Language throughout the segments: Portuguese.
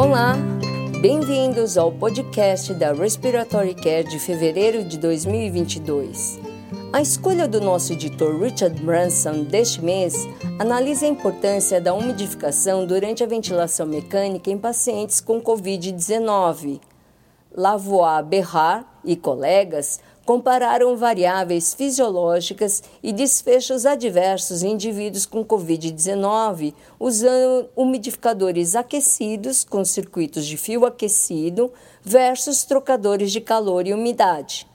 Olá, bem-vindos ao podcast da Respiratory Care de fevereiro de 2022. A escolha do nosso editor Richard Branson deste mês analisa a importância da umidificação durante a ventilação mecânica em pacientes com Covid-19. Lavoie Berrar e colegas compararam variáveis fisiológicas e desfechos adversos em indivíduos com Covid-19 usando umidificadores aquecidos com circuitos de fio aquecido versus trocadores de calor e umidade.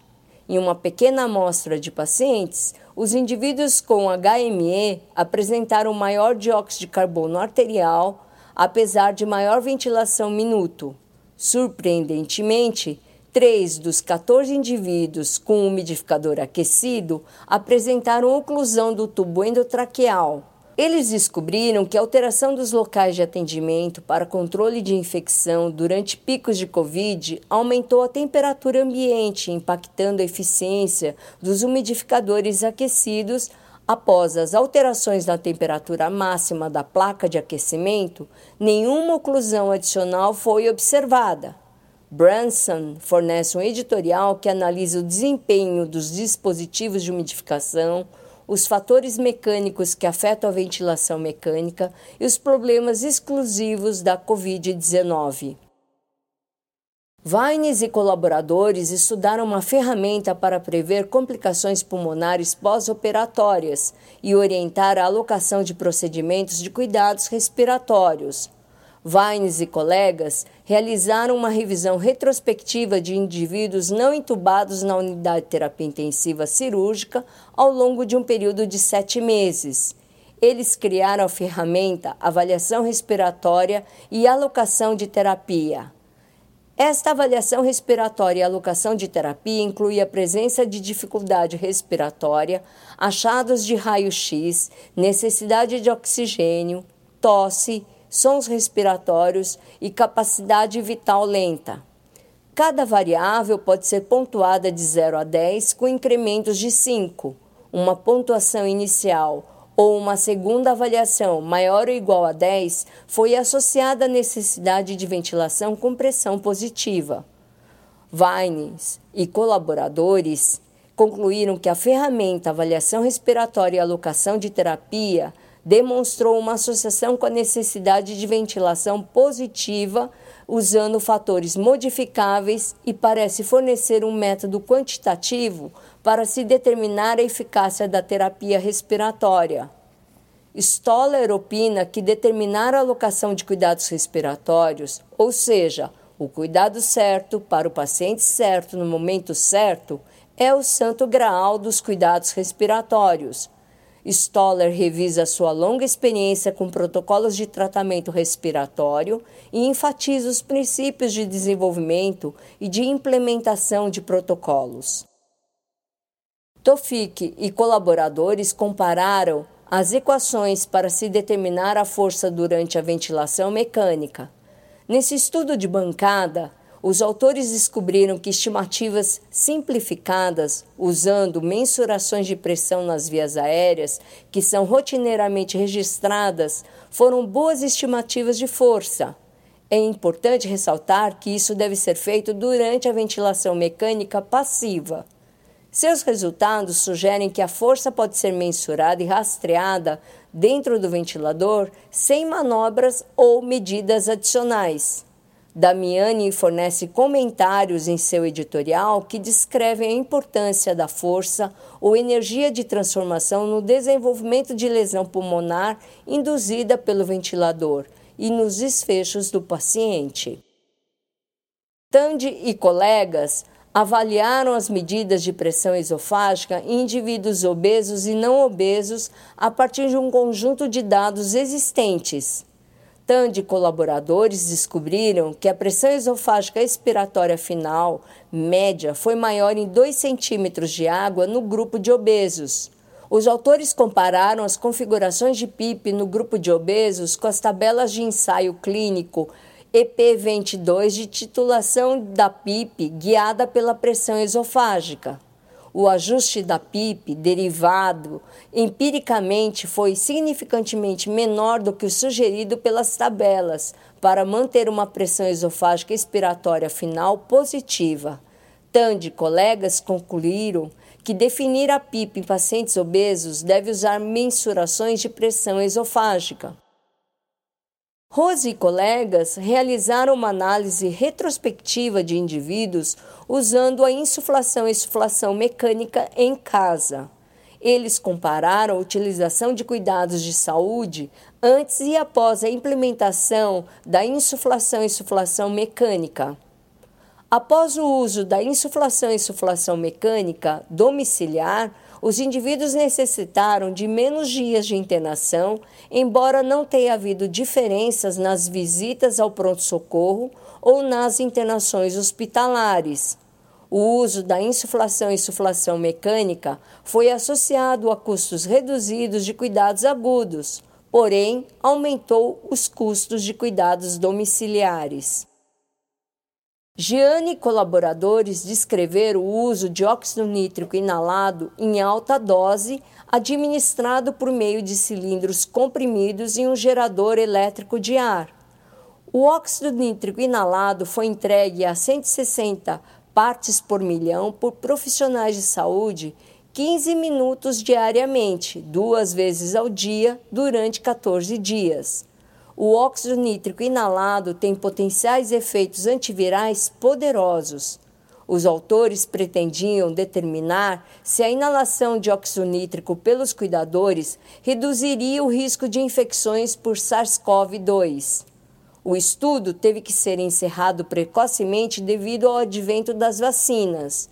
Em uma pequena amostra de pacientes, os indivíduos com HME apresentaram maior dióxido de carbono arterial, apesar de maior ventilação minuto. Surpreendentemente, Três dos 14 indivíduos com umidificador aquecido apresentaram oclusão do tubo endotraqueal. Eles descobriram que a alteração dos locais de atendimento para controle de infecção durante picos de Covid aumentou a temperatura ambiente, impactando a eficiência dos umidificadores aquecidos Após as alterações na temperatura máxima da placa de aquecimento, nenhuma oclusão adicional foi observada. Branson fornece um editorial que analisa o desempenho dos dispositivos de umidificação, os fatores mecânicos que afetam a ventilação mecânica e os problemas exclusivos da Covid-19. Vines e colaboradores estudaram uma ferramenta para prever complicações pulmonares pós-operatórias e orientar a alocação de procedimentos de cuidados respiratórios. Vines e colegas realizaram uma revisão retrospectiva de indivíduos não entubados na unidade de terapia intensiva cirúrgica ao longo de um período de sete meses. Eles criaram a ferramenta Avaliação Respiratória e Alocação de Terapia. Esta avaliação respiratória e alocação de terapia inclui a presença de dificuldade respiratória, achados de raio-x, necessidade de oxigênio, tosse, sons respiratórios e capacidade vital lenta. Cada variável pode ser pontuada de 0 a 10 com incrementos de 5. Uma pontuação inicial ou uma segunda avaliação maior ou igual a 10 foi associada à necessidade de ventilação com pressão positiva. Vines e colaboradores concluíram que a ferramenta avaliação respiratória e alocação de terapia demonstrou uma associação com a necessidade de ventilação positiva usando fatores modificáveis e parece fornecer um método quantitativo para se determinar a eficácia da terapia respiratória. Stoller opina que determinar a alocação de cuidados respiratórios, ou seja, o cuidado certo para o paciente certo no momento certo, é o santo graal dos cuidados respiratórios Stoller revisa sua longa experiência com protocolos de tratamento respiratório e enfatiza os princípios de desenvolvimento e de implementação de protocolos. Tofik e colaboradores compararam as equações para se determinar a força durante a ventilação mecânica. Nesse estudo de bancada, os autores descobriram que estimativas simplificadas, usando mensurações de pressão nas vias aéreas, que são rotineiramente registradas, foram boas estimativas de força. É importante ressaltar que isso deve ser feito durante a ventilação mecânica passiva. Seus resultados sugerem que a força pode ser mensurada e rastreada dentro do ventilador sem manobras ou medidas adicionais. Damiani fornece comentários em seu editorial que descrevem a importância da força ou energia de transformação no desenvolvimento de lesão pulmonar induzida pelo ventilador e nos desfechos do paciente. Tandy e colegas avaliaram as medidas de pressão esofágica em indivíduos obesos e não obesos a partir de um conjunto de dados existentes. De colaboradores descobriram que a pressão esofágica expiratória final média foi maior em 2 centímetros de água no grupo de obesos. Os autores compararam as configurações de PIP no grupo de obesos com as tabelas de ensaio clínico EP22 de titulação da PIP guiada pela pressão esofágica. O ajuste da PIP derivado empiricamente foi significantemente menor do que o sugerido pelas tabelas para manter uma pressão esofágica expiratória final positiva. Tandy e colegas concluíram que definir a PIP em pacientes obesos deve usar mensurações de pressão esofágica. Rose e colegas realizaram uma análise retrospectiva de indivíduos usando a insuflação e insuflação mecânica em casa. Eles compararam a utilização de cuidados de saúde antes e após a implementação da insuflação e insuflação mecânica. Após o uso da insuflação e insuflação mecânica domiciliar, os indivíduos necessitaram de menos dias de internação, embora não tenha havido diferenças nas visitas ao pronto-socorro ou nas internações hospitalares. O uso da insuflação e insuflação mecânica foi associado a custos reduzidos de cuidados agudos, porém aumentou os custos de cuidados domiciliares. Gianni e colaboradores descreveram o uso de óxido nítrico inalado em alta dose, administrado por meio de cilindros comprimidos em um gerador elétrico de ar. O óxido nítrico inalado foi entregue a 160 partes por milhão por profissionais de saúde 15 minutos diariamente, duas vezes ao dia, durante 14 dias. O óxido nítrico inalado tem potenciais efeitos antivirais poderosos. Os autores pretendiam determinar se a inalação de óxido nítrico pelos cuidadores reduziria o risco de infecções por SARS-CoV-2. O estudo teve que ser encerrado precocemente devido ao advento das vacinas.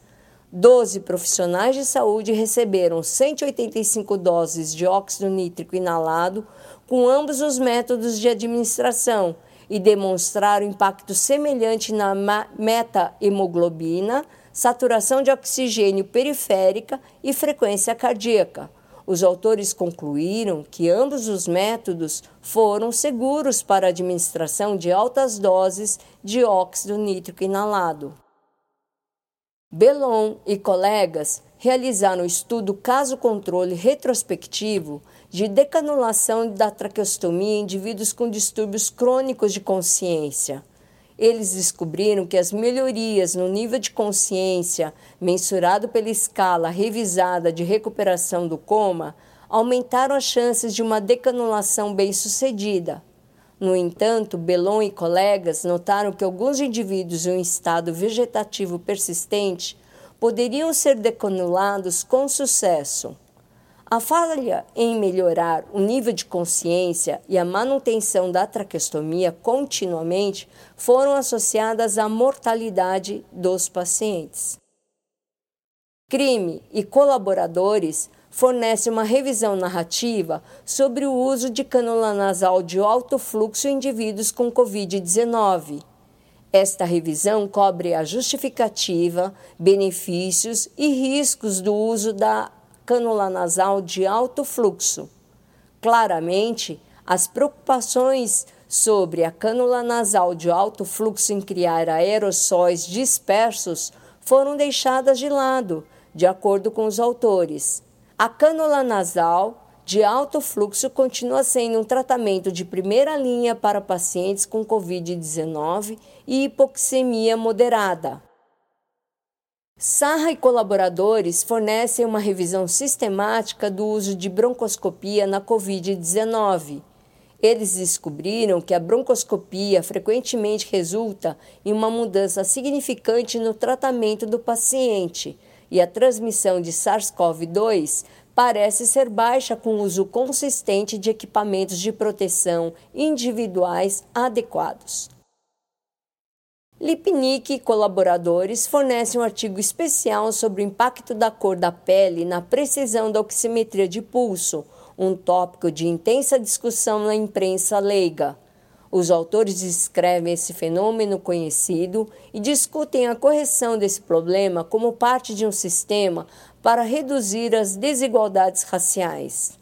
Doze profissionais de saúde receberam 185 doses de óxido nítrico inalado com ambos os métodos de administração e demonstraram impacto semelhante na meta-hemoglobina, saturação de oxigênio periférica e frequência cardíaca. Os autores concluíram que ambos os métodos foram seguros para a administração de altas doses de óxido nítrico inalado. Belon e colegas realizaram um estudo caso-controle retrospectivo de decanulação da traqueostomia em indivíduos com distúrbios crônicos de consciência. Eles descobriram que as melhorias no nível de consciência, mensurado pela escala revisada de recuperação do coma, aumentaram as chances de uma decanulação bem-sucedida. No entanto, Belon e colegas notaram que alguns indivíduos em um estado vegetativo persistente poderiam ser decanulados com sucesso. A falha em melhorar o nível de consciência e a manutenção da traqueostomia continuamente foram associadas à mortalidade dos pacientes. Crime e colaboradores fornecem uma revisão narrativa sobre o uso de cânula nasal de alto fluxo em indivíduos com Covid-19. Esta revisão cobre a justificativa, benefícios e riscos do uso da cânula nasal de alto fluxo. Claramente, as preocupações sobre a cânula nasal de alto fluxo em criar aerossóis dispersos foram deixadas de lado, de acordo com os autores. A cânula nasal de alto fluxo continua sendo um tratamento de primeira linha para pacientes com Covid-19 e hipoxemia moderada. Sarra e colaboradores fornecem uma revisão sistemática do uso de broncoscopia na Covid-19. Eles descobriram que a broncoscopia frequentemente resulta em uma mudança significante no tratamento do paciente e a transmissão de SARS-CoV-2 parece ser baixa com o uso consistente de equipamentos de proteção individuais adequados. Lipnick e colaboradores fornecem um artigo especial sobre o impacto da cor da pele na precisão da oximetria de pulso, um tópico de intensa discussão na imprensa leiga. Os autores descrevem esse fenômeno conhecido e discutem a correção desse problema como parte de um sistema para reduzir as desigualdades raciais.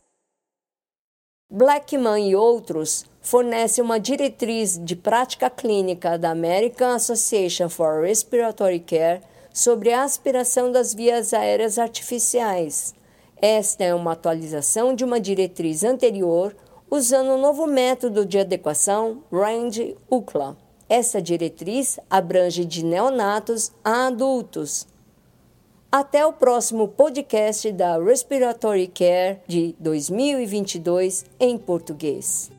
Blackman e outros fornecem uma diretriz de prática clínica da American Association for Respiratory Care sobre a aspiração das vias aéreas artificiais. Esta é uma atualização de uma diretriz anterior usando o um novo método de adequação Range UCLA. Essa diretriz abrange de neonatos a adultos. Até o próximo podcast da Respiratory Care de 2022 em português.